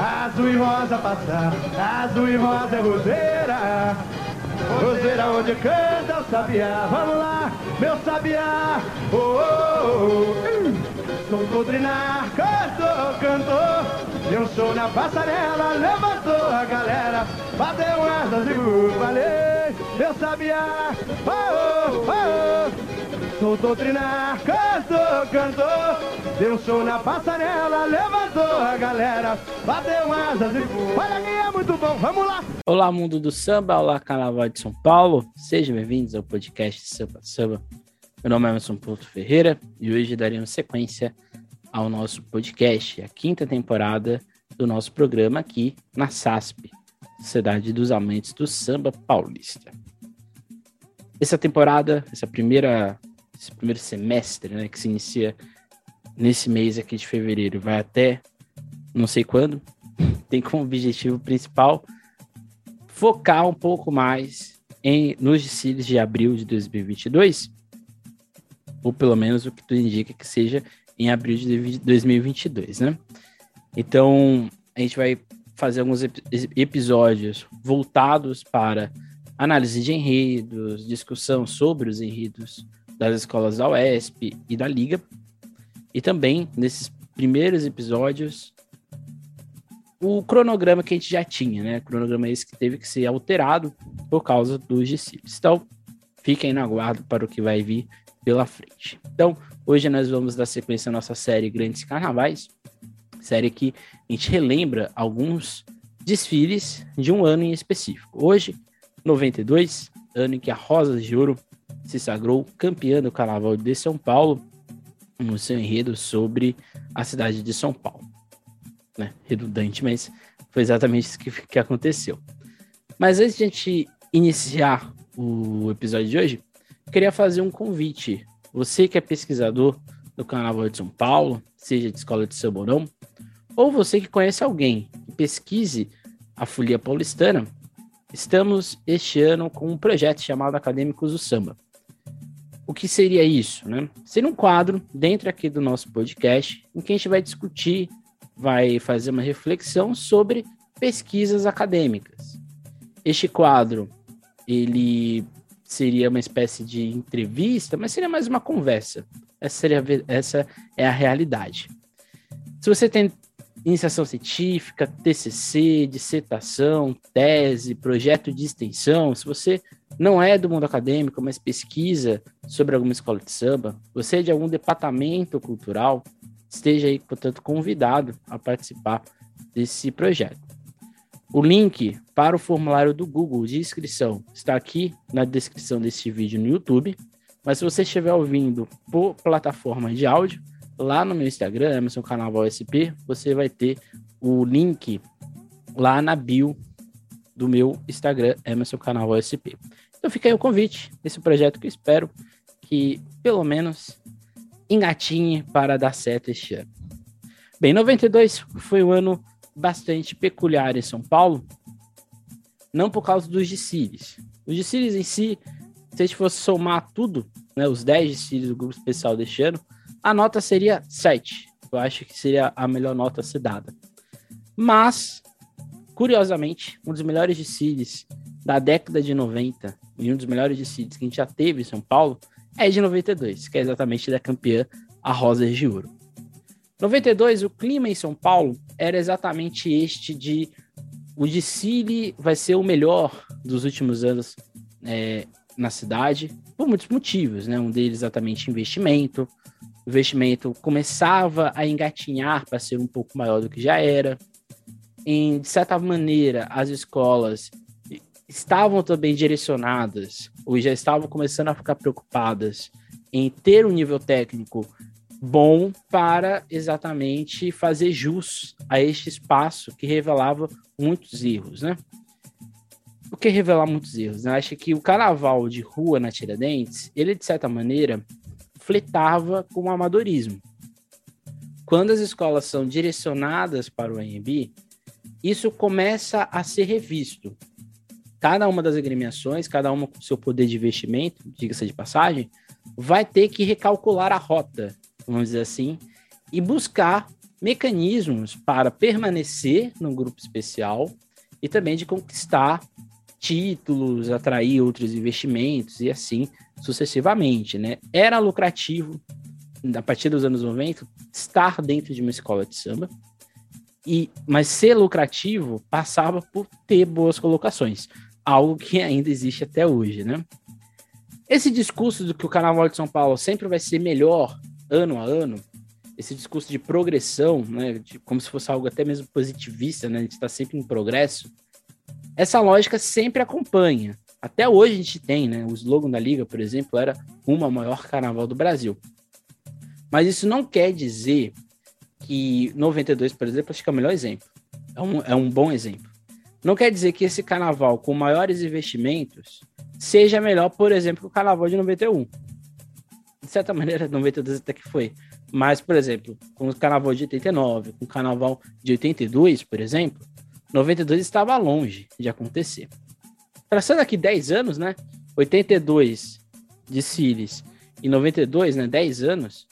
azul e rosa passar, azul e rosa é roseira. Roseira onde canta o sabiá, vamos lá, meu sabiá. Oh, oh, oh. Sou doutrinar, cantor, cantor. Na passarela, levantou a galera. Bateu asas e valeu, meu sabiá. Oh, oh, oh. Sou doutrinar, cantor, cantor. Deu um show na passarela, levantou a galera. Bateu asas e voou. Olha quem é muito bom, vamos lá. Olá, mundo do samba, olá, Carnaval de São Paulo. Sejam bem-vindos ao podcast Samba Samba. Meu nome é Emerson Porto Ferreira e hoje daremos sequência ao nosso podcast, a quinta temporada do nosso programa aqui na SASP, Sociedade dos Amantes do Samba Paulista. Essa temporada, essa primeira esse primeiro semestre, né, que se inicia nesse mês aqui de fevereiro, vai até não sei quando, tem como objetivo principal focar um pouco mais em nos desfiles de abril de 2022, ou pelo menos o que tu indica que seja em abril de 2022, né? Então, a gente vai fazer alguns ep episódios voltados para análise de enredos, discussão sobre os enredos das escolas da UESP e da Liga. E também, nesses primeiros episódios, o cronograma que a gente já tinha, né? O cronograma esse que teve que ser alterado por causa dos discípulos. Então, fiquem no aguardo para o que vai vir pela frente. Então, hoje nós vamos dar sequência à nossa série Grandes Carnavais, série que a gente relembra alguns desfiles de um ano em específico. Hoje, 92, ano em que a Rosas de Ouro se sagrou campeã do Carnaval de São Paulo no seu enredo sobre a cidade de São Paulo. Né? Redundante, mas foi exatamente isso que, que aconteceu. Mas antes de a gente iniciar o episódio de hoje, queria fazer um convite. Você que é pesquisador do Carnaval de São Paulo, seja de escola de não, ou você que conhece alguém que pesquise a folia paulistana, estamos este ano com um projeto chamado Acadêmicos do Samba. O que seria isso, né? Seria um quadro dentro aqui do nosso podcast em que a gente vai discutir, vai fazer uma reflexão sobre pesquisas acadêmicas. Este quadro, ele seria uma espécie de entrevista, mas seria mais uma conversa. Essa, seria, essa é a realidade. Se você tem iniciação científica, TCC, dissertação, tese, projeto de extensão, se você não é do mundo acadêmico, mas pesquisa sobre alguma escola de samba, você é de algum departamento cultural, esteja aí, portanto, convidado a participar desse projeto. O link para o formulário do Google de inscrição está aqui na descrição desse vídeo no YouTube, mas se você estiver ouvindo por plataforma de áudio, lá no meu Instagram, Emerson Carnaval SP, você vai ter o link lá na bio do meu Instagram, Emerson Carnaval SP. Então fica aí o convite desse projeto que eu espero que, pelo menos, engatinhe para dar certo este ano. Bem, 92 foi um ano bastante peculiar em São Paulo, não por causa dos desfiles. Os desfiles em si, se a gente fosse somar tudo, né, os 10 desfiles do grupo especial deste ano, a nota seria 7. Eu acho que seria a melhor nota a ser dada. Mas, curiosamente, um dos melhores desfiles da década de 90 e um dos melhores desfiles que a gente já teve em São Paulo é de 92, que é exatamente da campeã a Rosa de Ouro. 92, o clima em São Paulo era exatamente este de o desfile vai ser o melhor dos últimos anos é, na cidade, por muitos motivos, né? Um deles exatamente investimento, investimento começava a engatinhar para ser um pouco maior do que já era. Em, de certa maneira, as escolas estavam também direcionadas, ou já estavam começando a ficar preocupadas em ter um nível técnico bom para exatamente fazer jus a este espaço que revelava muitos erros, né? O que revelar muitos erros? Eu acho que o carnaval de rua na Tiradentes, ele de certa maneira fletava com o amadorismo. Quando as escolas são direcionadas para o AMB, isso começa a ser revisto cada uma das agremiações, cada uma com seu poder de investimento, diga-se de passagem, vai ter que recalcular a rota, vamos dizer assim, e buscar mecanismos para permanecer no grupo especial e também de conquistar títulos, atrair outros investimentos e assim sucessivamente, né? Era lucrativo a partir dos anos 90 estar dentro de uma escola de samba. E mas ser lucrativo passava por ter boas colocações, algo que ainda existe até hoje, né? Esse discurso do que o Carnaval de São Paulo sempre vai ser melhor ano a ano, esse discurso de progressão, né, de, como se fosse algo até mesmo positivista, né, a gente está sempre em progresso, essa lógica sempre acompanha. Até hoje a gente tem, né, o slogan da liga, por exemplo, era uma maior carnaval do Brasil. Mas isso não quer dizer que 92, por exemplo, acho que é o melhor exemplo. É um, é um bom exemplo. Não quer dizer que esse carnaval com maiores investimentos seja melhor, por exemplo, que o carnaval de 91. De certa maneira, 92 até que foi. Mas, por exemplo, com o carnaval de 89, com o carnaval de 82, por exemplo, 92 estava longe de acontecer. Traçando aqui 10 anos, né? 82 de Sirius e 92, né? 10 anos,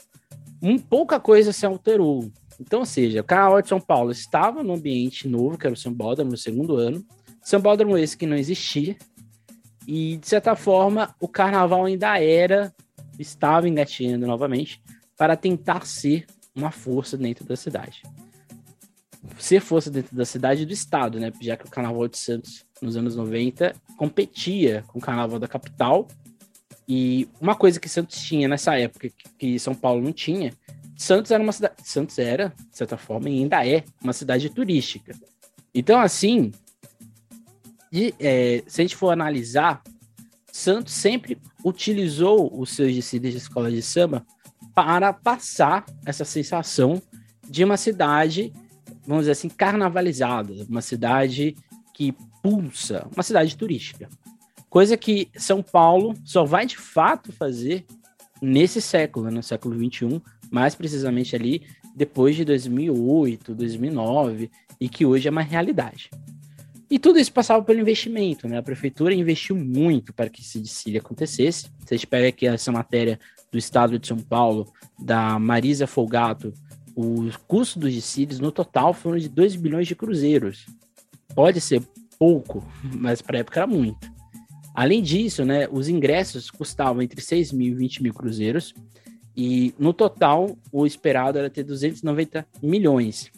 um, pouca coisa se alterou. Então, ou seja, o Carnaval de São Paulo estava no ambiente novo, que era o Sambódromo, no segundo ano. Sambódromo esse que não existia. E, de certa forma, o Carnaval ainda era, estava engatinhando novamente, para tentar ser uma força dentro da cidade. Ser força dentro da cidade do estado, né? Já que o Carnaval de Santos, nos anos 90, competia com o Carnaval da capital e uma coisa que Santos tinha nessa época que São Paulo não tinha, Santos era uma cidade, Santos era, de certa forma, e ainda é uma cidade turística. Então, assim, é, se a gente for analisar, Santos sempre utilizou os seus desfiles de escola de samba para passar essa sensação de uma cidade, vamos dizer assim, carnavalizada, uma cidade que pulsa, uma cidade turística. Coisa que São Paulo só vai de fato fazer nesse século, no né, século 21, mais precisamente ali depois de 2008, 2009, e que hoje é uma realidade. E tudo isso passava pelo investimento, né? A prefeitura investiu muito para que esse desfile acontecesse. Gente pega aqui essa matéria do estado de São Paulo, da Marisa Folgato, o custo dos desfiles no total foram de 2 bilhões de cruzeiros. Pode ser pouco, mas para a época era muito. Além disso, né, os ingressos custavam entre 6 mil e 20 mil cruzeiros, e no total o esperado era ter 290 milhões.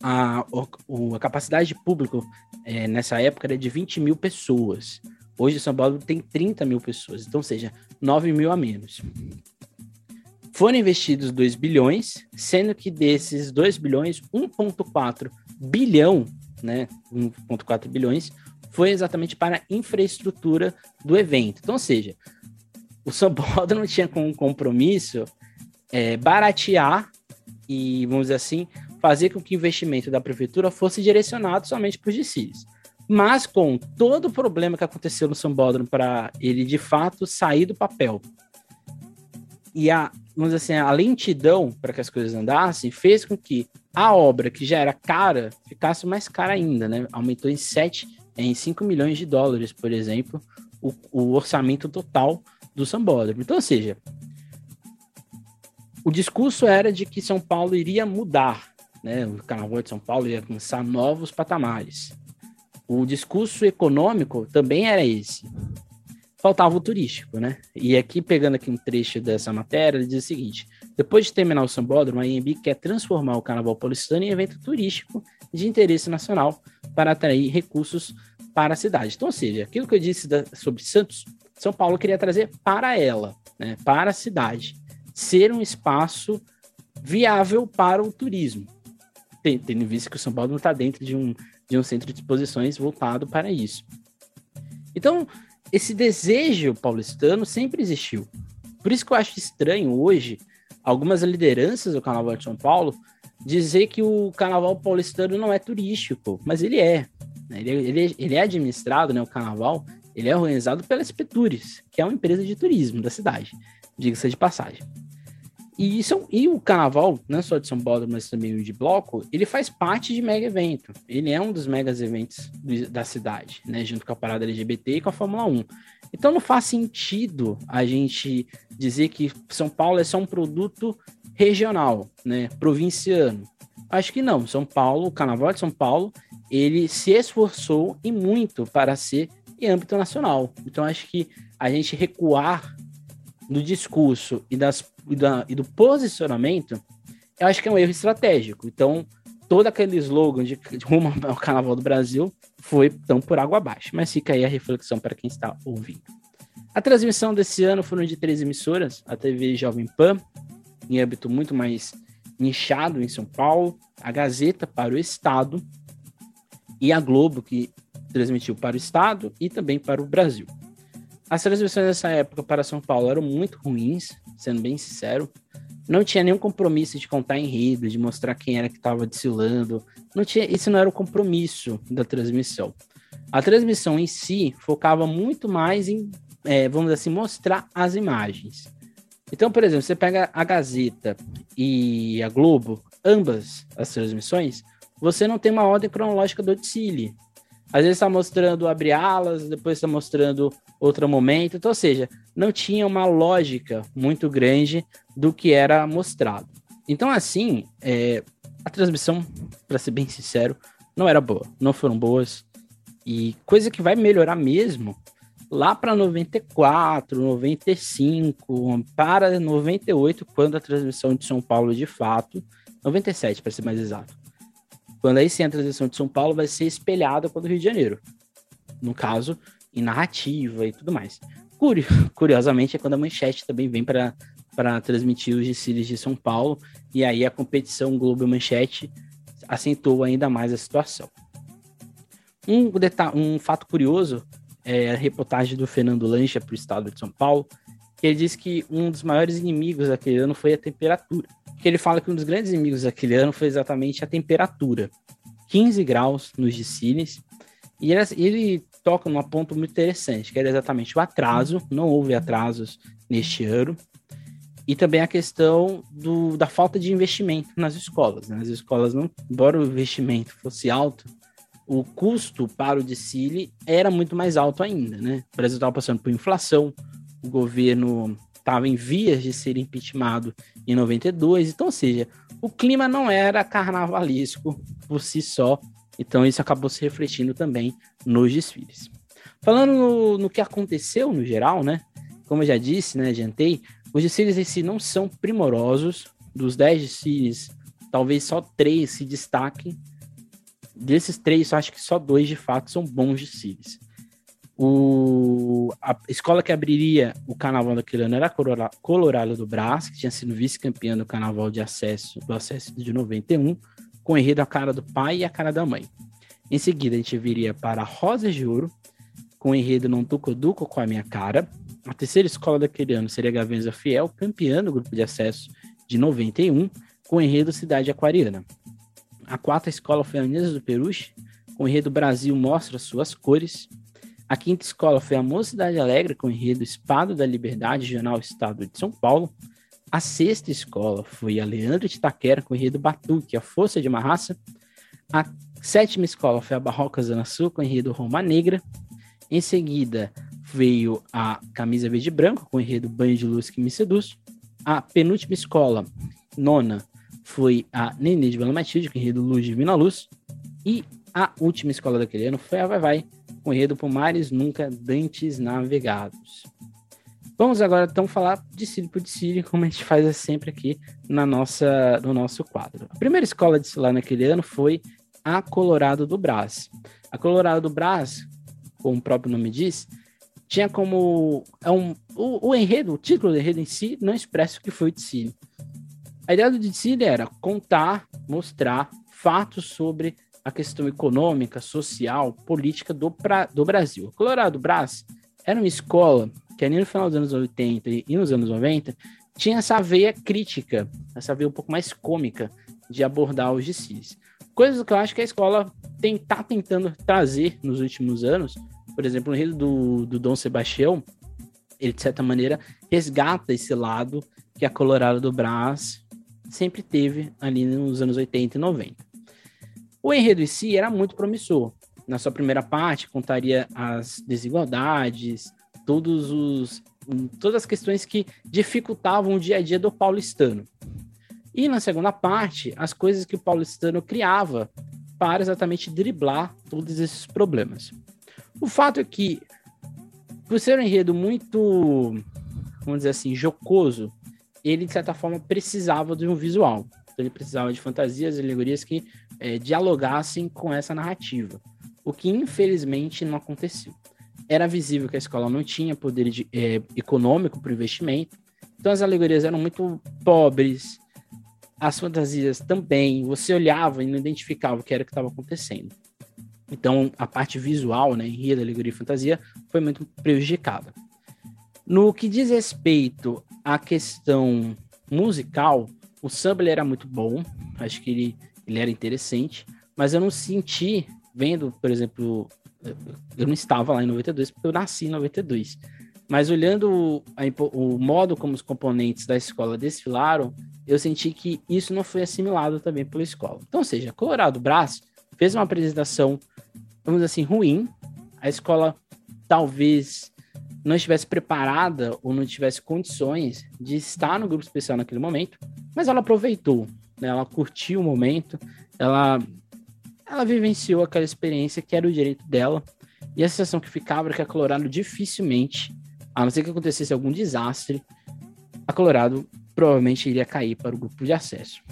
A, o, a capacidade de público é, nessa época era de 20 mil pessoas. Hoje São Paulo tem 30 mil pessoas, então, seja, 9 mil a menos. Foram investidos 2 bilhões, sendo que desses 2 bilhões, 1,4 bilhão, né, 1,4 bilhões, foi exatamente para a infraestrutura do evento. Então, ou seja, o Sambódromo tinha como compromisso é, baratear e, vamos dizer assim, fazer com que o investimento da prefeitura fosse direcionado somente para os DCs. Mas com todo o problema que aconteceu no Sambódromo para ele de fato sair do papel e a, vamos dizer assim, a lentidão para que as coisas andassem fez com que a obra que já era cara ficasse mais cara ainda, né? Aumentou em 7 em 5 milhões de dólares, por exemplo, o, o orçamento total do Sambódromo. Então, ou seja, o discurso era de que São Paulo iria mudar, né? O Carnaval de São Paulo ia começar novos patamares. O discurso econômico também era esse. Faltava o turístico, né? E aqui, pegando aqui um trecho dessa matéria, ele diz o seguinte: depois de terminar o Sambódromo, a IMB quer transformar o Carnaval Paulistano em evento turístico de interesse nacional para atrair recursos para a cidade. Então, ou seja, aquilo que eu disse da, sobre Santos, São Paulo queria trazer para ela, né, para a cidade, ser um espaço viável para o turismo, tendo visto que o São Paulo não está dentro de um, de um centro de exposições voltado para isso. Então, esse desejo paulistano sempre existiu. Por isso que eu acho estranho hoje algumas lideranças do Carnaval de São Paulo dizer que o Carnaval paulistano não é turístico, mas ele é. Né? Ele, ele, ele é administrado, né, o Carnaval, ele é organizado pela Espetures, que é uma empresa de turismo da cidade, diga-se de passagem. E, isso, e o carnaval, não só de São Paulo, mas também de bloco, ele faz parte de mega evento. Ele é um dos megas eventos da cidade, né? Junto com a parada LGBT e com a Fórmula 1. Então não faz sentido a gente dizer que São Paulo é só um produto regional, né? Provinciano. Acho que não. São Paulo, o Carnaval de São Paulo, ele se esforçou e muito para ser em âmbito nacional. Então acho que a gente recuar no discurso e, das, e, da, e do posicionamento, eu acho que é um erro estratégico. Então, todo aquele slogan de, de rumo ao Carnaval do Brasil foi tão por água abaixo. Mas fica aí a reflexão para quem está ouvindo. A transmissão desse ano foram de três emissoras: a TV Jovem Pan, em âmbito muito mais nichado em São Paulo, a Gazeta para o Estado e a Globo, que transmitiu para o Estado e também para o Brasil. As transmissões nessa época para São Paulo eram muito ruins, sendo bem sincero. Não tinha nenhum compromisso de contar enredo, de mostrar quem era que estava desfilando. Não tinha, esse não era o compromisso da transmissão. A transmissão em si focava muito mais em, é, vamos assim, mostrar as imagens. Então, por exemplo, você pega a Gazeta e a Globo, ambas as transmissões, você não tem uma ordem cronológica do desfile. Às vezes está mostrando abre alas, depois está mostrando outro momento. Então, ou seja, não tinha uma lógica muito grande do que era mostrado. Então, assim, é, a transmissão, para ser bem sincero, não era boa. Não foram boas. E coisa que vai melhorar mesmo lá para 94, 95, para 98, quando a transmissão de São Paulo de fato, 97 para ser mais exato. Quando aí sim a transmissão de São Paulo vai ser espelhada com a do Rio de Janeiro. No caso, em narrativa e tudo mais. Curiosamente, é quando a manchete também vem para transmitir os desfiles de São Paulo, e aí a competição Globo Manchete acentuou ainda mais a situação. Um, um fato curioso é a reportagem do Fernando Lancha para o estado de São Paulo, que ele diz que um dos maiores inimigos daquele ano foi a temperatura. Que ele fala que um dos grandes inimigos daquele ano foi exatamente a temperatura. 15 graus nos desfiles. E ele, ele toca num ponto muito interessante, que era exatamente o atraso, não houve atrasos neste ano, e também a questão do, da falta de investimento nas escolas. Né? As escolas, não, embora o investimento fosse alto, o custo para o desfile era muito mais alto ainda, né? O Brasil estava passando por inflação, o governo estava em vias de ser impeachmentado em 92, então, ou seja, o clima não era carnavalesco por si só, então isso acabou se refletindo também nos desfiles. Falando no, no que aconteceu no geral, né? Como eu já disse, né, adiantei, os desfiles em si não são primorosos, dos 10 desfiles, talvez só três se destaquem, desses três, acho que só dois de fato são bons desfiles. O, a escola que abriria o carnaval daquele ano era a Colorado do Brás, que tinha sido vice-campeã do carnaval de acesso, do acesso de 91, com enredo a cara do pai e a cara da mãe. Em seguida, a gente viria para Rosas de Ouro, com enredo Não Duco Duco com a Minha Cara. A terceira escola daquele ano seria Gavenza Fiel, campeã do grupo de acesso de 91, com enredo Cidade Aquariana. A quarta escola foi a Anísio do Peruche, com o enredo Brasil Mostra Suas Cores. A quinta escola foi a Mocidade Alegre, com o enredo Espada da Liberdade, Jornal Estado de São Paulo. A sexta escola foi a Leandro de Itaquera, com o enredo Batuque, a Força de uma Raça. A sétima escola foi a Barroca Zona Sul, com o enredo Roma Negra. Em seguida, veio a Camisa Verde Branco, com o enredo Banho de Luz que me seduz. A penúltima escola, nona, foi a Nenê de Bela Matilde, com o enredo Luz Divina Luz. E a última escola daquele ano foi a Vai Vai, com enredo Por Mares Nunca Dantes Navegados. Vamos agora então falar de Círio por Círio, como a gente faz sempre aqui na nossa, no nosso quadro. A primeira escola de lá naquele ano foi a Colorado do Brás. A Colorado do Brás, como o próprio nome diz, tinha como é um, o, o enredo, o título do enredo em si não expressa o que foi o Ticínio. A ideia do Dicile era contar, mostrar fatos sobre a questão econômica, social, política do, pra, do Brasil. Colorado Brás era uma escola que ali no final dos anos 80 e nos anos 90 tinha essa veia crítica, essa veia um pouco mais cômica de abordar os desfiles. Coisas que eu acho que a escola está tentando trazer nos últimos anos. Por exemplo, no enredo do, do Dom Sebastião, ele, de certa maneira, resgata esse lado que a Colorado do Brás sempre teve ali nos anos 80 e 90. O enredo em si era muito promissor. Na sua primeira parte, contaria as desigualdades, todos os, todas as questões que dificultavam o dia a dia do paulistano. E na segunda parte, as coisas que o paulistano criava para exatamente driblar todos esses problemas. O fato é que, por ser um enredo muito, vamos dizer assim, jocoso, ele, de certa forma, precisava de um visual. Então, ele precisava de fantasias e alegorias que é, dialogassem com essa narrativa, o que, infelizmente, não aconteceu. Era visível que a escola não tinha poder de, é, econômico para o investimento, então as alegorias eram muito pobres, as fantasias também, você olhava e não identificava o que era que estava acontecendo. Então, a parte visual, né, enredo, alegoria e fantasia, foi muito prejudicada. No que diz respeito à questão musical, o samba ele era muito bom, acho que ele, ele era interessante, mas eu não senti, vendo, por exemplo, eu não estava lá em 92, porque eu nasci em 92, mas olhando a, o modo como os componentes da escola desfilaram, eu senti que isso não foi assimilado também pela escola. Então, ou seja, Colorado Brás fez uma apresentação, vamos dizer assim, ruim. A escola talvez não estivesse preparada ou não tivesse condições de estar no grupo especial naquele momento, mas ela aproveitou, né? ela curtiu o momento, ela, ela vivenciou aquela experiência que era o direito dela. E a sensação que ficava era que a Colorado dificilmente, a não ser que acontecesse algum desastre, a Colorado provavelmente iria cair para o grupo de acesso.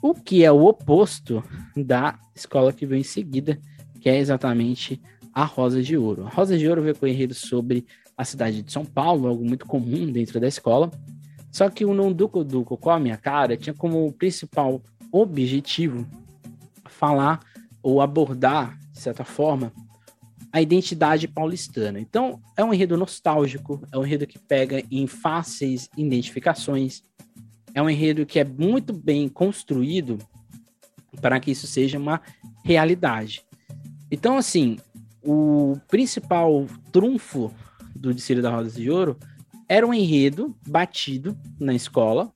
O que é o oposto da escola que veio em seguida, que é exatamente a Rosa de Ouro. A Rosa de Ouro veio com enredo sobre a cidade de São Paulo, algo muito comum dentro da escola. Só que o Não Duco Duco com a minha cara tinha como principal objetivo falar ou abordar, de certa forma, a identidade paulistana. Então, é um enredo nostálgico, é um enredo que pega em fáceis identificações, é um enredo que é muito bem construído para que isso seja uma realidade. Então, assim, o principal trunfo do Dicílio da Rosa de Ouro era um enredo batido na escola,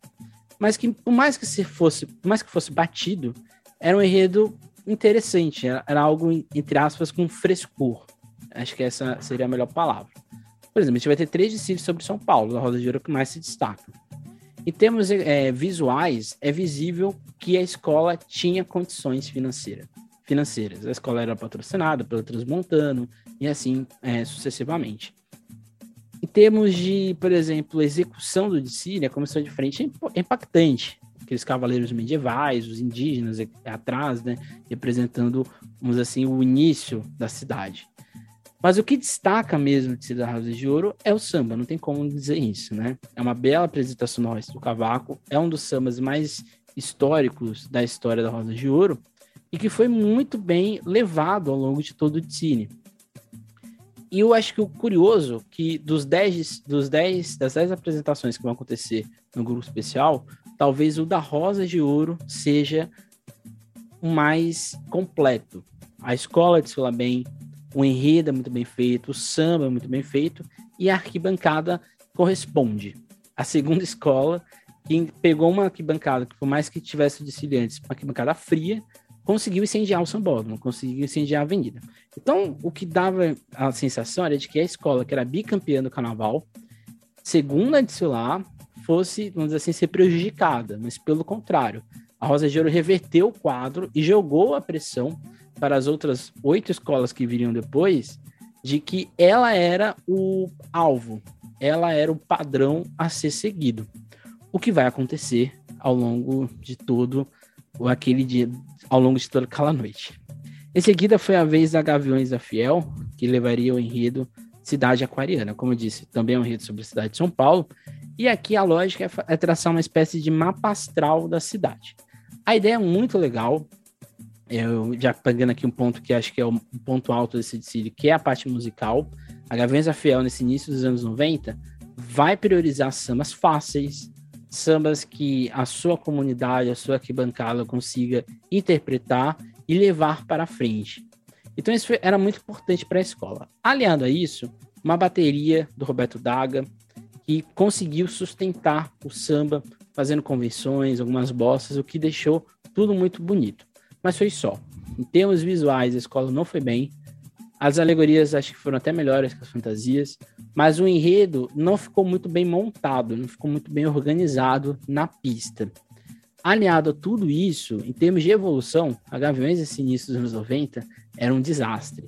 mas que por mais que se fosse, por mais que fosse batido, era um enredo interessante, era, era algo entre aspas com frescor. Acho que essa seria a melhor palavra. Por exemplo, a gente vai ter três discípulos sobre São Paulo, da Rosa de Ouro que mais se destacam. Em termos é, visuais, é visível que a escola tinha condições financeiras. financeiras. A escola era patrocinada pelo Transmontano e assim é, sucessivamente. Termos de, por exemplo, execução do Dicília, a comissão de frente é impactante. Aqueles cavaleiros medievais, os indígenas atrás, né, representando, vamos assim, o início da cidade. Mas o que destaca mesmo de Cida Rosa de Ouro é o samba, não tem como dizer isso, né? É uma bela apresentação no do Cavaco, é um dos sambas mais históricos da história da Rosa de Ouro e que foi muito bem levado ao longo de todo o cine. E eu acho que o curioso que dos 10, dos 10 das 10 apresentações que vão acontecer no grupo especial, talvez o da Rosa de Ouro seja o mais completo. A escola desfila bem, o enredo é muito bem feito, o samba é muito bem feito e a arquibancada corresponde. A segunda escola, que pegou uma arquibancada que, por mais que tivesse desfiliantes, uma arquibancada fria, conseguiu incendiar o sambódromo, conseguiu incendiar a avenida. Então, o que dava a sensação era de que a escola, que era bicampeã do carnaval, segunda a desfilar, fosse, vamos dizer assim, ser prejudicada, mas pelo contrário, a Rosa de Ouro reverteu o quadro e jogou a pressão para as outras oito escolas que viriam depois de que ela era o alvo, ela era o padrão a ser seguido. O que vai acontecer ao longo de todo aquele dia, ao longo de toda aquela noite. Em seguida foi a vez da Gaviões da Fiel, que levaria o enredo Cidade Aquariana. Como eu disse, também é um enredo sobre a cidade de São Paulo. E aqui a lógica é, é traçar uma espécie de mapa astral da cidade. A ideia é muito legal, eu já pegando aqui um ponto que acho que é o ponto alto desse decídio, que é a parte musical. A Gavenza Fiel, nesse início dos anos 90, vai priorizar sambas fáceis, sambas que a sua comunidade, a sua arquibancada consiga interpretar e levar para frente. Então isso foi, era muito importante para a escola. Aliado a isso, uma bateria do Roberto Daga, que conseguiu sustentar o samba, fazendo convenções, algumas bossas, o que deixou tudo muito bonito mas foi só. Em termos visuais, a escola não foi bem. As alegorias acho que foram até melhores que as fantasias, mas o enredo não ficou muito bem montado, não ficou muito bem organizado na pista. Aliado a tudo isso, em termos de evolução, a Gaviões esse início dos anos 90 era um desastre.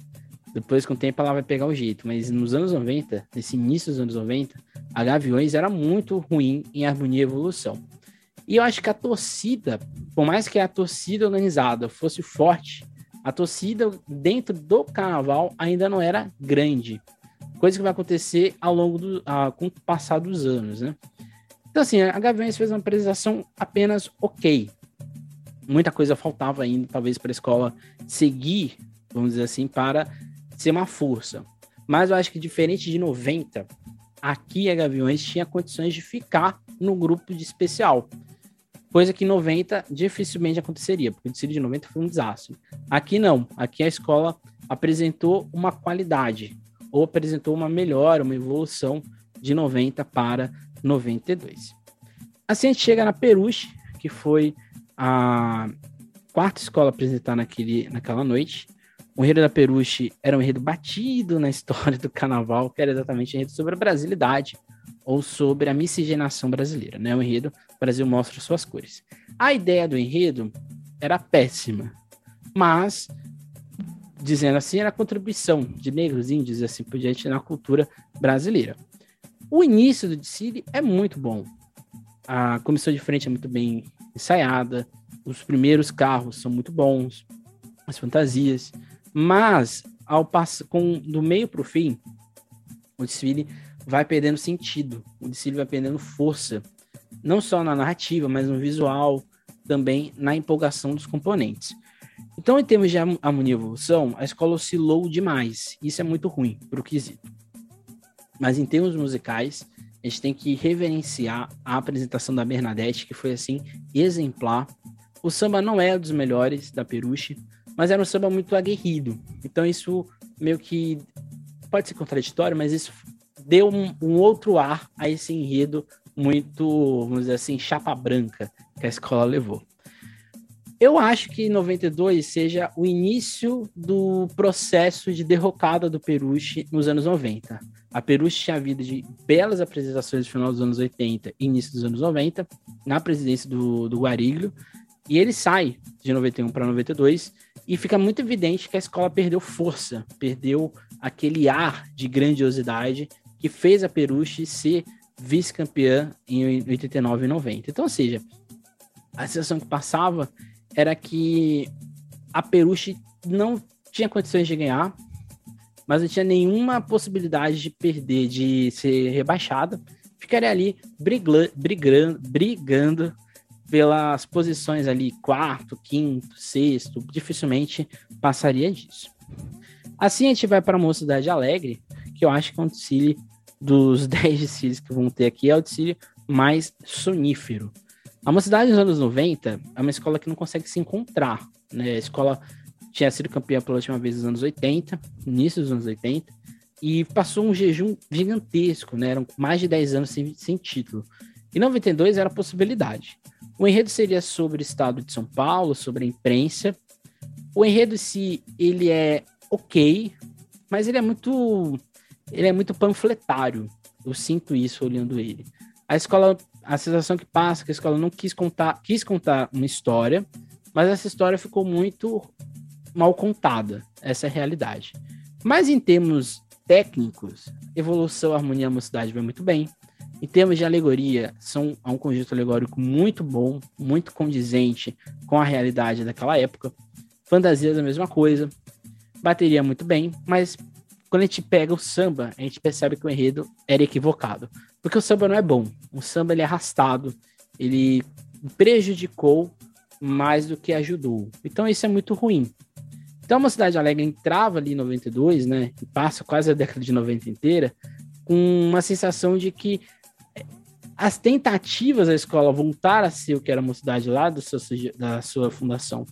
Depois, com o tempo, ela vai pegar o jeito, mas nos anos 90, nesse início dos anos 90, a Gaviões era muito ruim em harmonia e evolução. E eu acho que a torcida, por mais que a torcida organizada fosse forte, a torcida dentro do carnaval ainda não era grande. Coisa que vai acontecer ao longo do ah, com o passar dos anos, né? Então, assim, a Gaviões fez uma apresentação apenas ok. Muita coisa faltava ainda, talvez, para a escola seguir, vamos dizer assim, para ser uma força. Mas eu acho que diferente de 90, aqui a Gaviões tinha condições de ficar no grupo de especial. Coisa que em 90 dificilmente aconteceria, porque o desfile de 90 foi um desastre. Aqui não. Aqui a escola apresentou uma qualidade, ou apresentou uma melhora, uma evolução de 90 para 92. Assim a gente chega na Peruche, que foi a quarta escola a apresentar naquele, naquela noite. O enredo da Peruche era um enredo batido na história do carnaval, que era exatamente um enredo sobre a brasilidade, ou sobre a miscigenação brasileira, né? O enredo Brasil mostra suas cores. A ideia do enredo era péssima, mas dizendo assim, era a contribuição de negros, índios e assim por diante na cultura brasileira. O início do desfile é muito bom. A comissão de frente é muito bem ensaiada, os primeiros carros são muito bons, as fantasias, mas ao passar com do meio para o fim, o desfile vai perdendo sentido, o desfile vai perdendo força, não só na narrativa, mas no visual, também na empolgação dos componentes. Então, em termos de harmonia e evolução, a escola oscilou demais. Isso é muito ruim para o quesito. Mas em termos musicais, a gente tem que reverenciar a apresentação da Bernadette, que foi assim exemplar. O samba não é dos melhores da Peruche, mas era um samba muito aguerrido. Então isso meio que pode ser contraditório, mas isso deu um, um outro ar a esse enredo muito, vamos dizer assim, chapa branca que a escola levou. Eu acho que 92 seja o início do processo de derrocada do Peruche nos anos 90. A Peruche tinha havido de belas apresentações no final dos anos 80 e início dos anos 90, na presidência do, do Guariglio, e ele sai de 91 para 92 e fica muito evidente que a escola perdeu força, perdeu aquele ar de grandiosidade que fez a Peruche ser vice-campeã em 89 e 90. Então, ou seja, a sensação que passava era que a Peruche não tinha condições de ganhar, mas não tinha nenhuma possibilidade de perder, de ser rebaixada. Ficaria ali brigando, brigando, brigando pelas posições ali, quarto, quinto, sexto, dificilmente passaria disso. Assim a gente vai para a Mocidade Alegre, que eu acho que é um desfile dos 10 desfiles que vão ter aqui, é o desfile mais sonífero. A Mocidade nos anos 90 é uma escola que não consegue se encontrar. Né? A escola tinha sido campeã pela última vez nos anos 80, início dos anos 80, e passou um jejum gigantesco, né? Eram mais de 10 anos sem, sem título. E 92 era a possibilidade. O enredo seria sobre o estado de São Paulo, sobre a imprensa. O enredo em si, ele é ok, mas ele é muito ele é muito panfletário. Eu sinto isso olhando ele. A escola a sensação que passa é que a escola não quis contar, quis contar uma história, mas essa história ficou muito mal contada. Essa é a realidade. Mas em termos técnicos, evolução, harmonia e mocidade vai muito bem. Em termos de alegoria, são é um conjunto alegórico muito bom, muito condizente com a realidade daquela época. Fantasias a mesma coisa. Bateria muito bem, mas quando a gente pega o samba, a gente percebe que o enredo era equivocado. Porque o samba não é bom. O samba ele é arrastado, ele prejudicou mais do que ajudou. Então isso é muito ruim. Então a Cidade Alegre entrava ali em 92, né? E passa quase a década de 90 inteira, com uma sensação de que eh, as tentativas da escola voltar a ser o que era a mocidade lá do seu, da sua fundação,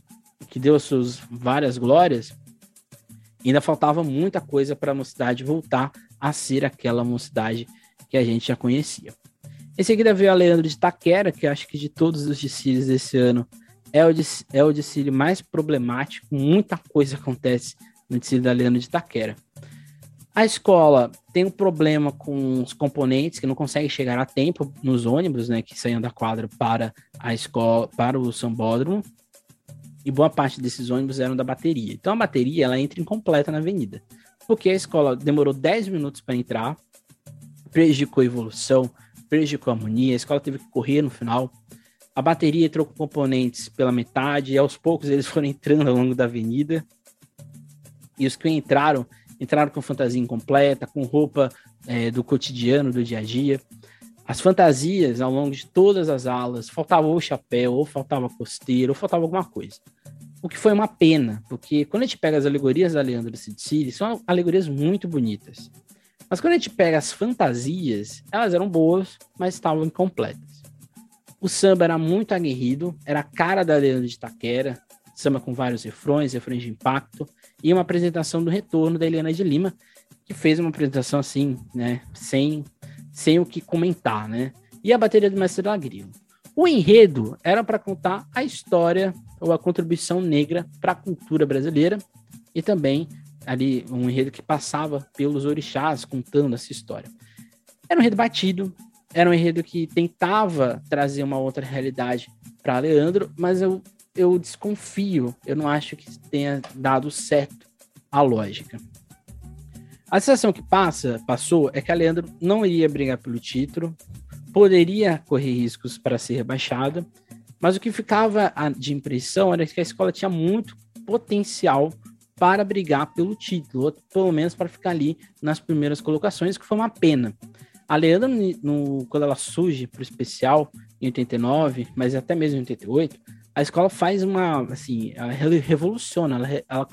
que deu as suas várias glórias, ainda faltava muita coisa para a mocidade voltar a ser aquela mocidade que a gente já conhecia. Em seguida veio a Leandro de Taquera, que acho que de todos os desfiles desse ano é o, é o desfile mais problemático, muita coisa acontece no desfile da Leandro de Taquera. A escola tem um problema com os componentes que não conseguem chegar a tempo nos ônibus, né, que saíam da quadra para a escola, para o sambódromo. E boa parte desses ônibus eram da bateria. Então a bateria ela entra incompleta na avenida, porque a escola demorou 10 minutos para entrar, prejudicou a evolução, prejudicou a harmonia, a escola teve que correr no final. A bateria entrou com componentes pela metade, e aos poucos eles foram entrando ao longo da avenida. E os que entraram entraram com fantasia incompleta, com roupa é, do cotidiano, do dia a dia. As fantasias, ao longo de todas as aulas, faltava ou chapéu, ou faltava costeiro, ou faltava alguma coisa. O que foi uma pena, porque quando a gente pega as alegorias da Leandro City são alegorias muito bonitas. Mas quando a gente pega as fantasias, elas eram boas, mas estavam incompletas. O samba era muito aguerrido, era a cara da Leandro de Taquera, samba com vários refrões, refrões de impacto, e uma apresentação do retorno da Eliana de Lima, que fez uma apresentação assim, né, sem, sem o que comentar, né? E a bateria do Mestre Lagrilo. O enredo era para contar a história ou a contribuição negra para a cultura brasileira e também ali um enredo que passava pelos orixás contando essa história. Era um enredo batido, era um enredo que tentava trazer uma outra realidade para Leandro, mas eu eu desconfio, eu não acho que tenha dado certo a lógica. A sensação que passa, passou, é que a Leandro não iria brigar pelo título, poderia correr riscos para ser rebaixada, mas o que ficava de impressão era que a escola tinha muito potencial para brigar pelo título, ou pelo menos para ficar ali nas primeiras colocações, que foi uma pena. A Leandro, no, quando ela surge para o especial em 89, mas até mesmo em 88, a escola faz uma, assim, ela revoluciona, ela, ela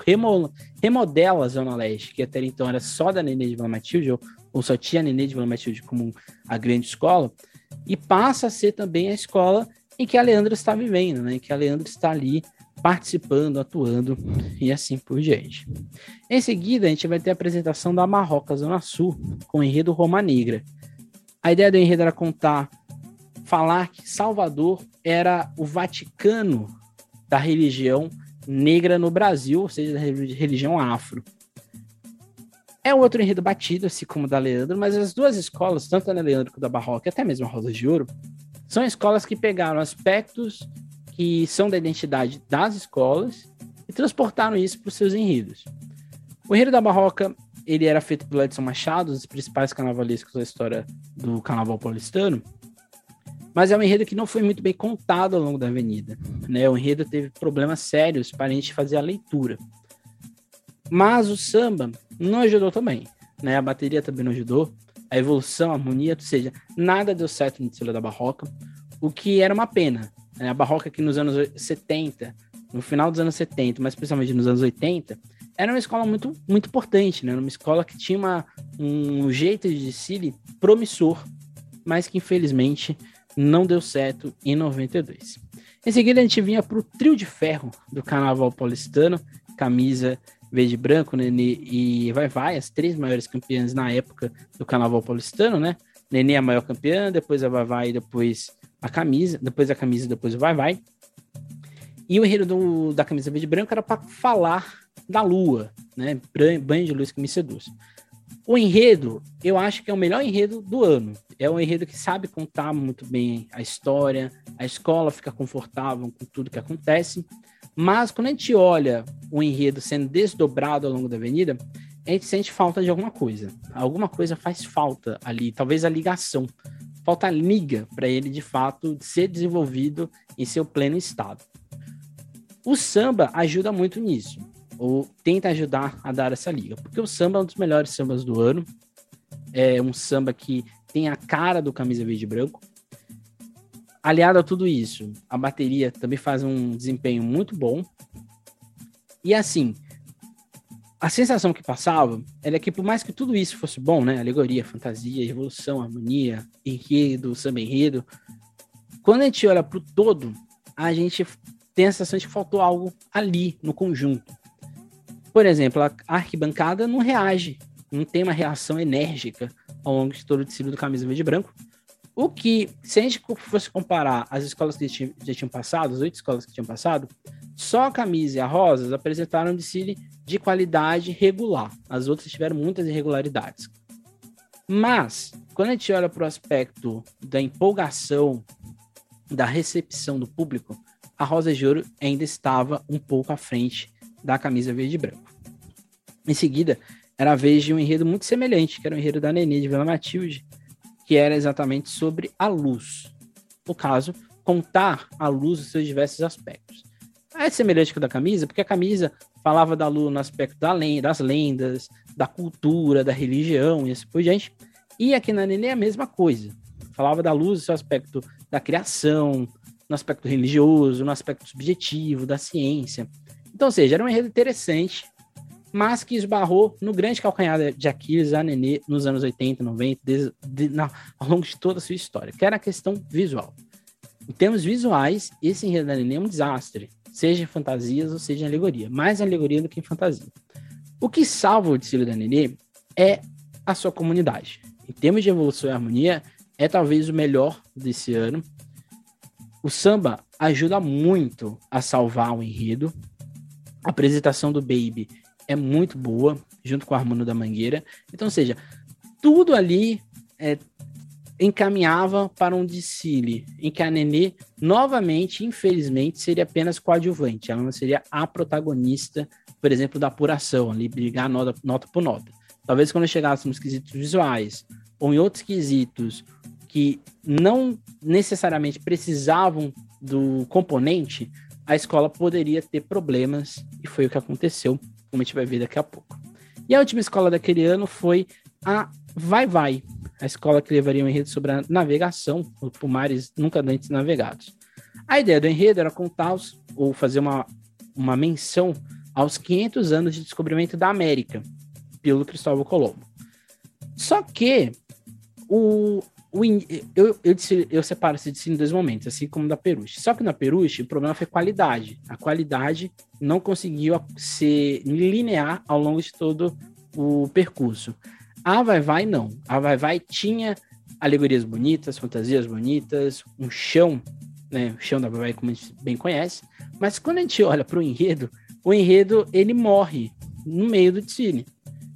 remodela a Zona Leste, que até então era só da Nenê de Vila Matilde, ou, ou só tinha a Nenê de Vila Matilde como a grande escola, e passa a ser também a escola em que a Leandro está vivendo, né? Que a Leandro está ali participando, atuando e assim por diante. Em seguida, a gente vai ter a apresentação da Marroca Zona Sul, com o enredo Roma Negra. A ideia do enredo era contar falar que Salvador era o Vaticano da religião negra no Brasil, ou seja, da religião afro. É outro enredo batido, assim como o da Leandro, mas as duas escolas, tanto a da Leandro quanto da Barroca, e até mesmo a Rosa de Ouro, são escolas que pegaram aspectos que são da identidade das escolas e transportaram isso para os seus enredos. O enredo da Barroca ele era feito pelo Edson Machado, um dos principais carnavalescos da história do carnaval paulistano, mas é um enredo que não foi muito bem contado ao longo da avenida. Né? O enredo teve problemas sérios para a gente fazer a leitura. Mas o samba não ajudou também. Né? A bateria também não ajudou. A evolução, a harmonia, ou seja, nada deu certo no estilo da barroca, o que era uma pena. Né? A barroca que nos anos 70, no final dos anos 70, mas principalmente nos anos 80, era uma escola muito, muito importante, né? Uma escola que tinha uma, um jeito de desfile promissor, mas que infelizmente não deu certo em 92. Em seguida, a gente vinha para o trio de ferro do Carnaval Paulistano, camisa verde e branco, Nenê e Vai Vai, as três maiores campeãs na época do Carnaval Paulistano, né? Nenê a maior campeã, depois a Vai Vai, depois a camisa, depois a camisa, depois o Vai Vai. E o enredo do, da camisa verde e branco era para falar da lua, né? Banho de luz que me seduz. O enredo, eu acho que é o melhor enredo do ano. É um enredo que sabe contar muito bem a história, a escola fica confortável com tudo que acontece. Mas quando a gente olha o enredo sendo desdobrado ao longo da avenida, a gente sente falta de alguma coisa. Alguma coisa faz falta ali, talvez a ligação. Falta liga para ele de fato ser desenvolvido em seu pleno estado. O samba ajuda muito nisso ou tenta ajudar a dar essa liga, porque o samba é um dos melhores sambas do ano. É um samba que tem a cara do camisa verde e branco. Aliado a tudo isso, a bateria também faz um desempenho muito bom. E assim, a sensação que passava era que, por mais que tudo isso fosse bom, né? Alegoria, fantasia, evolução, harmonia, enredo, samba enredo, quando a gente olha para o todo, a gente tem a sensação de que faltou algo ali no conjunto. Por exemplo, a arquibancada não reage, não tem uma reação enérgica ao longo de todo o tecido do camisa verde e branco. O que, se a gente fosse comparar as escolas que já tinham passado, as oito escolas que tinham passado, Só a camisa e a rosas apresentaram um desfile de qualidade regular. As outras tiveram muitas irregularidades. Mas, quando a gente olha para o aspecto da empolgação, da recepção do público, a Rosa de Ouro ainda estava um pouco à frente da camisa verde e branco. Em seguida, era a vez de um enredo muito semelhante, que era o enredo da Nenê de Vila Matilde, que era exatamente sobre a luz. No caso, contar a luz dos seus diversos aspectos. É semelhante com a da camisa, porque a camisa falava da luz no aspecto da lenda, das lendas, da cultura, da religião e assim por diante. E aqui na Nenê é a mesma coisa. Falava da luz no seu aspecto da criação, no aspecto religioso, no aspecto subjetivo, da ciência. Então, ou seja, era um enredo interessante, mas que esbarrou no grande calcanhar de Aquiles, a Nenê, nos anos 80, 90, de, de, na, ao longo de toda a sua história, que era a questão visual. Em termos visuais, esse enredo da Nenê é um desastre, seja em fantasias ou seja em alegoria, mais alegoria do que em fantasia. O que salva o desfile da Nenê é a sua comunidade. Em termos de evolução e harmonia, é talvez o melhor desse ano. O samba ajuda muito a salvar o enredo. A apresentação do Baby é muito boa, junto com a Harmono da Mangueira. Então, ou seja, tudo ali é, encaminhava para um desfile em que a Nenê, novamente, infelizmente, seria apenas coadjuvante. Ela não seria a protagonista, por exemplo, da apuração, ali, brigar nota, nota por nota. Talvez quando chegássemos nos quesitos visuais ou em outros quesitos que não necessariamente precisavam do componente, a escola poderia ter problemas, e foi o que aconteceu, como a gente vai ver daqui a pouco. E a última escola daquele ano foi a Vai Vai, a escola que levaria um enredo sobre a navegação por mares nunca antes navegados. A ideia do enredo era contar os, ou fazer uma, uma menção aos 500 anos de descobrimento da América pelo Cristóvão Colombo. Só que o, o eu, eu, eu separo esse destino em dois momentos, assim como da Peruche. Só que na Peruche o problema foi qualidade. A qualidade não conseguiu ser linear ao longo de todo o percurso. A Vai Vai não. A Vai Vai tinha alegorias bonitas, fantasias bonitas, um chão, né? O chão da Vai Vai, como a gente bem conhece. Mas quando a gente olha para o enredo, o enredo ele morre no meio do desfile.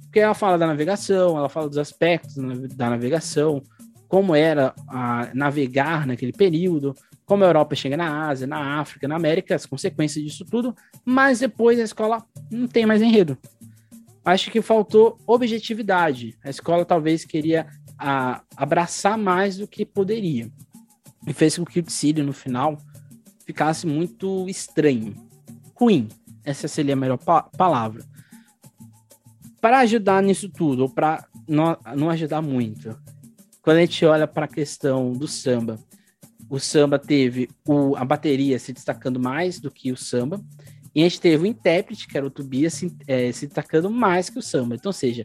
Porque ela fala da navegação, ela fala dos aspectos da navegação, como era a navegar naquele período, como a Europa chega na Ásia, na África, na América, as consequências disso tudo, mas depois a escola não tem mais enredo acho que faltou objetividade. A escola talvez queria a, abraçar mais do que poderia. E fez com que o Tsiri, no final, ficasse muito estranho. Ruim. Essa seria a melhor pa palavra. Para ajudar nisso tudo, ou para não ajudar muito, quando a gente olha para a questão do samba, o samba teve o, a bateria se destacando mais do que o samba, e a gente teve o intérprete, que era o Tobias, se, é, se destacando mais que o samba. Então, seja,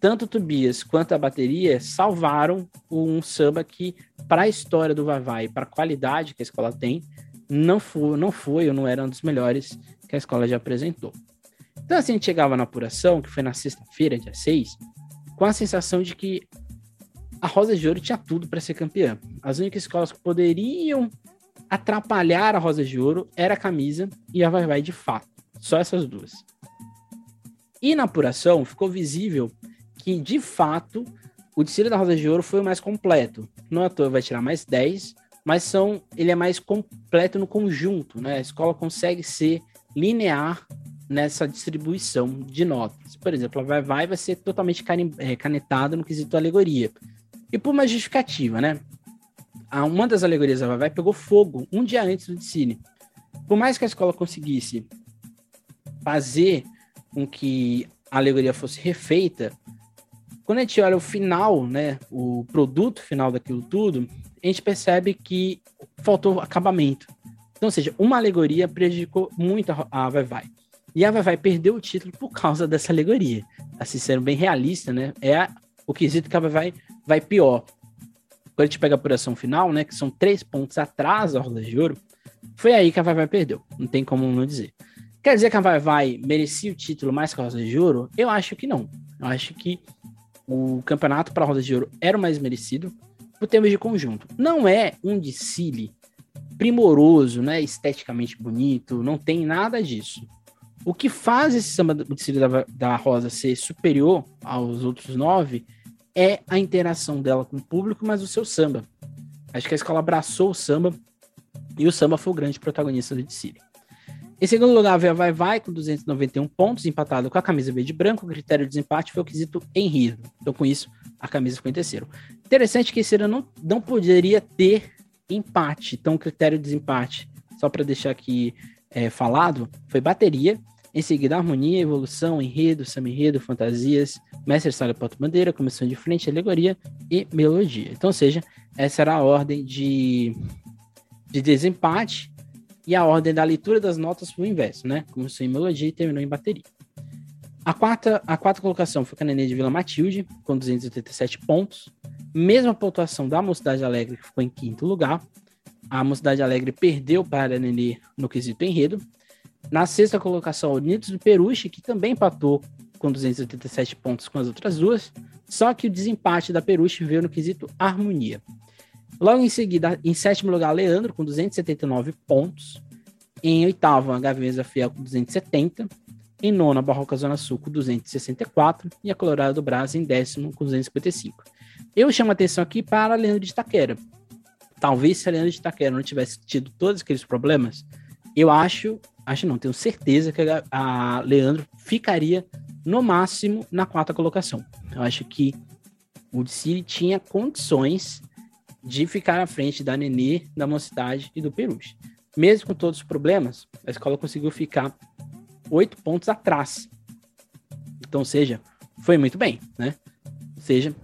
tanto o Tobias quanto a bateria salvaram um samba que, para a história do Vai Vai, para a qualidade que a escola tem, não foi, não foi ou não era um dos melhores que a escola já apresentou. Então, assim, a gente chegava na apuração, que foi na sexta-feira, dia 6, com a sensação de que a Rosa de Ouro tinha tudo para ser campeã. As únicas escolas que poderiam atrapalhar a Rosa de Ouro era a camisa e a Vai Vai de fato. Só essas duas. E na apuração ficou visível que, de fato, o desfile da Rosa de Ouro foi o mais completo. Não é à toa vai tirar mais 10, mas são, ele é mais completo no conjunto, né? A escola consegue ser linear nessa distribuição de notas. Por exemplo, a Vai Vai vai ser totalmente é, canetada no quesito alegoria. E por uma justificativa, né? uma das alegorias da Vai pegou fogo um dia antes do desfile. Por mais que a escola conseguisse fazer com que a alegoria fosse refeita, quando a gente olha o final, né, o produto final daquilo tudo, a gente percebe que faltou acabamento. Então, ou seja, uma alegoria prejudicou muito a Vai Vai. E a Vai Vai perdeu o título por causa dessa alegoria. Assim, sendo bem realista, né? É o quesito que a Vai Vai pior quando a gente pega a apuração final, né, que são três pontos atrás da Roda de Ouro, foi aí que a Vai Vai perdeu. Não tem como não dizer. Quer dizer que a Vai Vai merecia o título mais que a Roda de Ouro? Eu acho que não. Eu acho que o campeonato para a Roda de Ouro era o mais merecido por termos de conjunto. Não é um desfile primoroso, né? Esteticamente bonito, não tem nada disso. O que faz esse samba do Cílio da, da Rosa ser superior aos outros nove é a interação dela com o público, mas o seu samba. Acho que a escola abraçou o samba e o samba foi o grande protagonista do Dicílio. Em segundo lugar, veio a Vai Vai com 291 pontos, empatado com a camisa verde e branco. O critério de desempate foi o quesito enredo. Então, com isso, a camisa ficou em terceiro. Interessante que esse ano não, não poderia ter empate. Então, o critério de desempate, só para deixar aqui é, falado, foi bateria. Em seguida, harmonia, evolução, enredo, samba-enredo, fantasias, mestre sala porta-bandeira, comissão de frente, alegoria e melodia. Então, ou seja, essa era a ordem de, de desempate e a ordem da leitura das notas foi o inverso, né? Começou em melodia e terminou em bateria. A quarta, a quarta colocação foi a Nenê de Vila Matilde, com 287 pontos. Mesma pontuação da Mocidade Alegre, que ficou em quinto lugar. A Mocidade Alegre perdeu para a Nenê no quesito enredo. Na sexta colocação, Unidos do Peruche, que também empatou com 287 pontos com as outras duas. Só que o desempate da Peruche veio no quesito harmonia. Logo em seguida, em sétimo lugar, Leandro, com 279 pontos. Em oitavo, a Gaveza Fiel, com 270. Em nona, a Barroca Zona Sul, com 264. E a Colorado do Brás, em décimo, com 255. Eu chamo atenção aqui para Leandro de Itaquera. Talvez se a Leandro de Itaquera não tivesse tido todos aqueles problemas, eu acho, acho não, tenho certeza que a, Leandro ficaria no máximo na quarta colocação. Eu acho que o Diciri tinha condições de ficar à frente da Nenê, da Mocidade e do Peruche. Mesmo com todos os problemas, a escola conseguiu ficar oito pontos atrás. Então, seja, foi muito bem, né? Seja,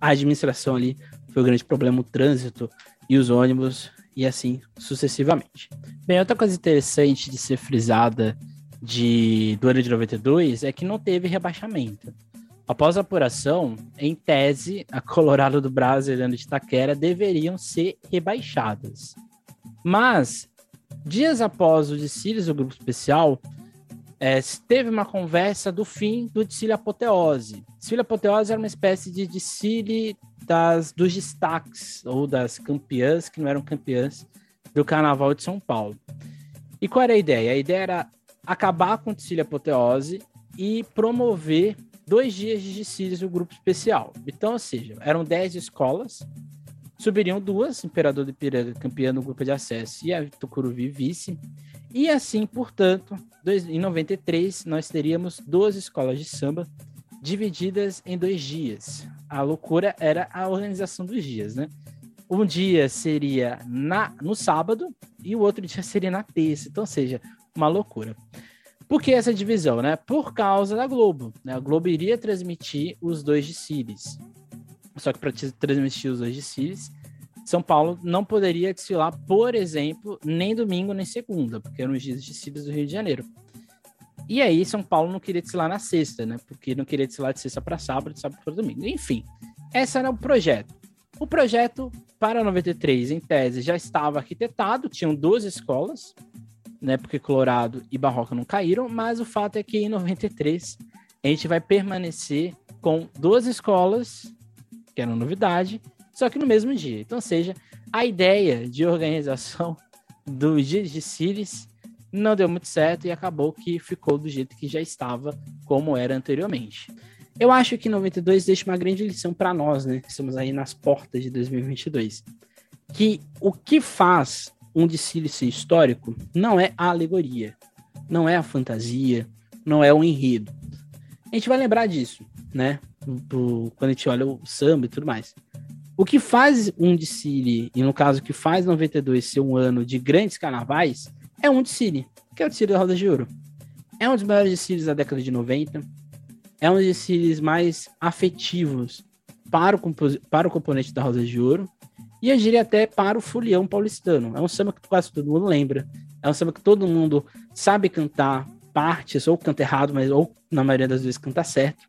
a administração ali foi o grande problema, o trânsito e os ônibus e assim sucessivamente. Bem, outra coisa interessante de ser frisada de, do ano de 92 é que não teve rebaixamento. Após a apuração, em tese, a Colorado do Brasil e a de Itaquera deveriam ser rebaixadas. Mas, dias após o desfile do grupo especial, é, teve uma conversa do fim do desfile apoteose. Desfile apoteose era uma espécie de desfile das, dos destaques, ou das campeãs, que não eram campeãs, do Carnaval de São Paulo. E qual era a ideia? A ideia era acabar com o desfile apoteose e promover dois dias de desfiles do grupo especial. Então, ou seja, eram 10 escolas, subiriam duas, Imperador de Piranga campeã no grupo de acesso e a Tucuruvi vice. E assim, portanto, dois, em 93, nós teríamos duas escolas de samba divididas em dois dias. A loucura era a organização dos dias, né? Um dia seria na, no sábado e o outro dia seria na terça. Então, seja, uma loucura. Por que essa divisão, né? Por causa da Globo. Né? A Globo iria transmitir os dois de Sirius. Só que para transmitir os dois de Sirius, São Paulo não poderia desfilar, por exemplo, nem domingo nem segunda, porque eram os dias de Sirius do Rio de Janeiro. E aí, São Paulo não queria desfilar na sexta, né? Porque não queria desfilar de sexta para sábado, de sábado para domingo. Enfim, esse era o projeto. O projeto para 93, em tese, já estava arquitetado, tinham duas escolas, né? Porque Colorado e Barroca não caíram, mas o fato é que em 93 a gente vai permanecer com duas escolas, que era uma novidade, só que no mesmo dia. Então, seja, a ideia de organização dos dias de Ciris não deu muito certo e acabou que ficou do jeito que já estava, como era anteriormente. Eu acho que 92 deixa uma grande lição para nós, né? Estamos aí nas portas de 2022. Que o que faz um desfile ser histórico não é a alegoria, não é a fantasia, não é o enredo. A gente vai lembrar disso, né? Do, quando a gente olha o samba e tudo mais. O que faz um desfile, e no caso que faz 92 ser um ano de grandes carnavais, é um desfile, que é o desfile da Roda de Ouro. É um dos maiores desfiles da década de 90, é um dos desfiles mais afetivos para o, para o componente da Roda de Ouro, e eu diria até para o Fulião Paulistano. É um samba que quase todo mundo lembra. É um samba que todo mundo sabe cantar partes, ou canta errado, mas ou na maioria das vezes canta certo.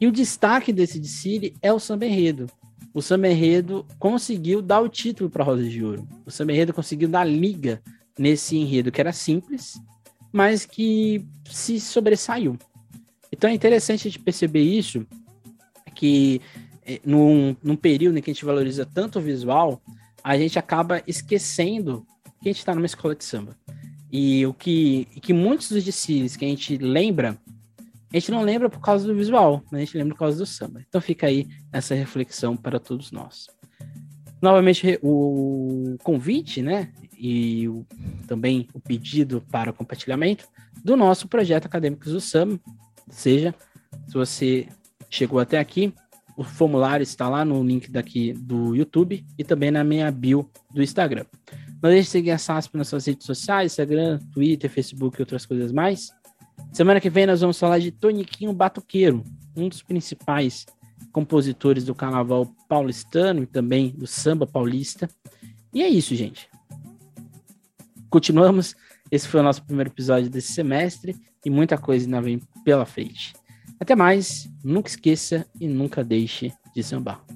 E o destaque desse desfile é o samba enredo. O samba enredo conseguiu dar o título para a Rosa de Ouro. O samba enredo conseguiu dar liga nesse enredo que era simples, mas que se sobressaiu. Então é interessante a gente perceber isso, que é, num, num período em que a gente valoriza tanto o visual, a gente acaba esquecendo que a gente está numa escola de samba. E o que, que muitos dos desfiles que a gente lembra, a gente não lembra por causa do visual, mas a gente lembra por causa do samba. Então fica aí essa reflexão para todos nós. Novamente, o convite, né? E o, também o pedido para compartilhamento do nosso projeto Acadêmicos do Samba. Seja, se você chegou até aqui, o formulário está lá no link daqui do YouTube e também na minha bio do Instagram. Não deixe de seguir a SASP nas suas redes sociais, Instagram, Twitter, Facebook e outras coisas mais. Semana que vem nós vamos falar de Toniquinho Batuqueiro, um dos principais compositores do carnaval paulistano e também do samba paulista. E é isso, gente. Continuamos. Esse foi o nosso primeiro episódio desse semestre e muita coisa ainda vem pela frente. Até mais, nunca esqueça e nunca deixe de sambar.